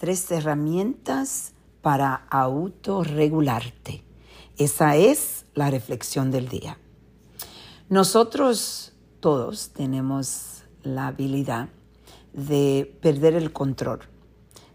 tres herramientas para autorregularte. Esa es la reflexión del día. Nosotros todos tenemos la habilidad de perder el control,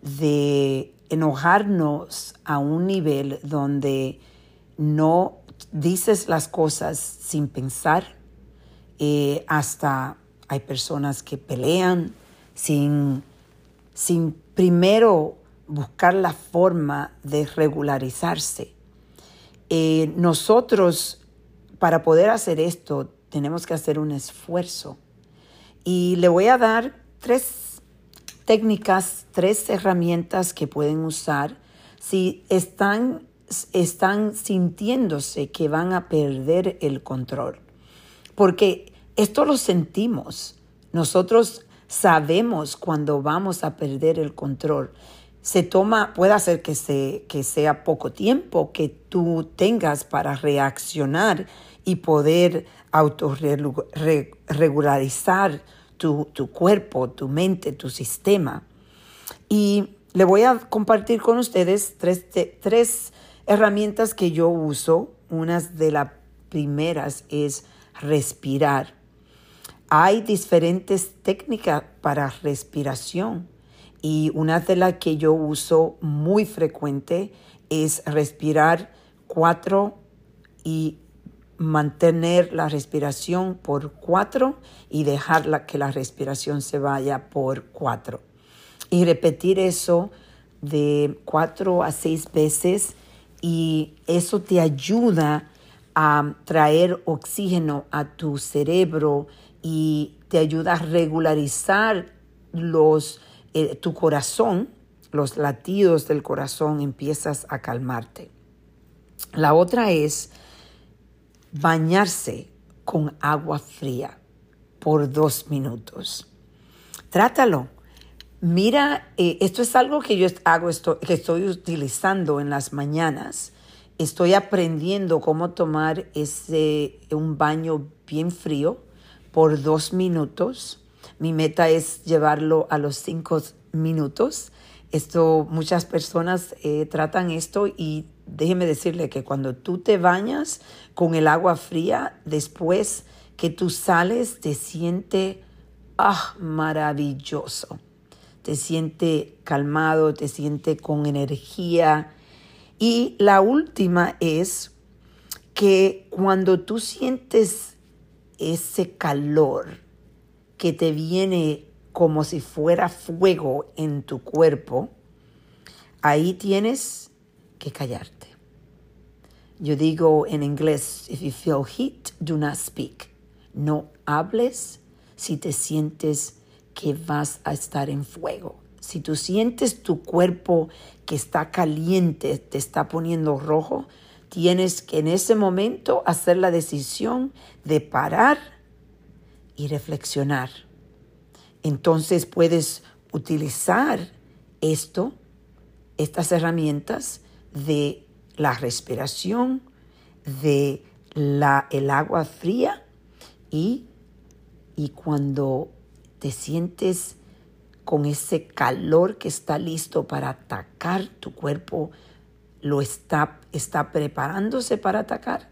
de enojarnos a un nivel donde no dices las cosas sin pensar, eh, hasta hay personas que pelean sin, sin primero buscar la forma de regularizarse. Eh, nosotros, para poder hacer esto, tenemos que hacer un esfuerzo. Y le voy a dar tres técnicas, tres herramientas que pueden usar si están, están sintiéndose que van a perder el control. Porque esto lo sentimos. Nosotros sabemos cuando vamos a perder el control. Se toma, puede ser que, se, que sea poco tiempo que tú tengas para reaccionar y poder autorregularizar tu, tu cuerpo, tu mente, tu sistema. Y le voy a compartir con ustedes tres, tres herramientas que yo uso. Una de las primeras es respirar. Hay diferentes técnicas para respiración y una de las que yo uso muy frecuente es respirar cuatro y mantener la respiración por cuatro y dejar que la respiración se vaya por cuatro. Y repetir eso de cuatro a seis veces y eso te ayuda a traer oxígeno a tu cerebro y te ayuda a regularizar los, eh, tu corazón, los latidos del corazón, empiezas a calmarte. La otra es bañarse con agua fría por dos minutos. Trátalo. Mira, eh, esto es algo que yo hago, esto, que estoy utilizando en las mañanas. Estoy aprendiendo cómo tomar ese, un baño bien frío por dos minutos. Mi meta es llevarlo a los cinco minutos. Esto, muchas personas eh, tratan esto y déjeme decirle que cuando tú te bañas con el agua fría, después que tú sales, te siente ah, maravilloso. Te siente calmado, te siente con energía. Y la última es que cuando tú sientes ese calor que te viene como si fuera fuego en tu cuerpo, ahí tienes que callarte. Yo digo en inglés, if you feel heat, do not speak. No hables si te sientes que vas a estar en fuego. Si tú sientes tu cuerpo que está caliente, te está poniendo rojo, tienes que en ese momento hacer la decisión de parar y reflexionar. Entonces puedes utilizar esto, estas herramientas de la respiración, de la, el agua fría y, y cuando te sientes con ese calor que está listo para atacar tu cuerpo, lo está, está preparándose para atacar,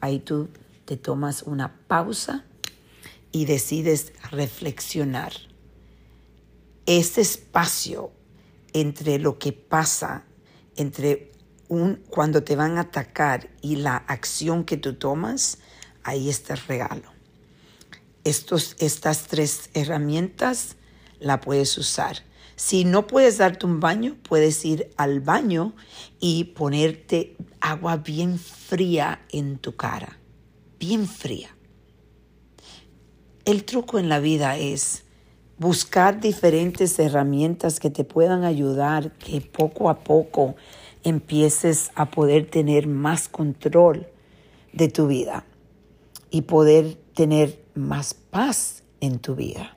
ahí tú te tomas una pausa y decides reflexionar. Ese espacio entre lo que pasa, entre un, cuando te van a atacar y la acción que tú tomas, ahí está el regalo. Estos, estas tres herramientas la puedes usar. Si no puedes darte un baño, puedes ir al baño y ponerte agua bien fría en tu cara, bien fría. El truco en la vida es buscar diferentes herramientas que te puedan ayudar, que poco a poco empieces a poder tener más control de tu vida y poder tener más paz en tu vida.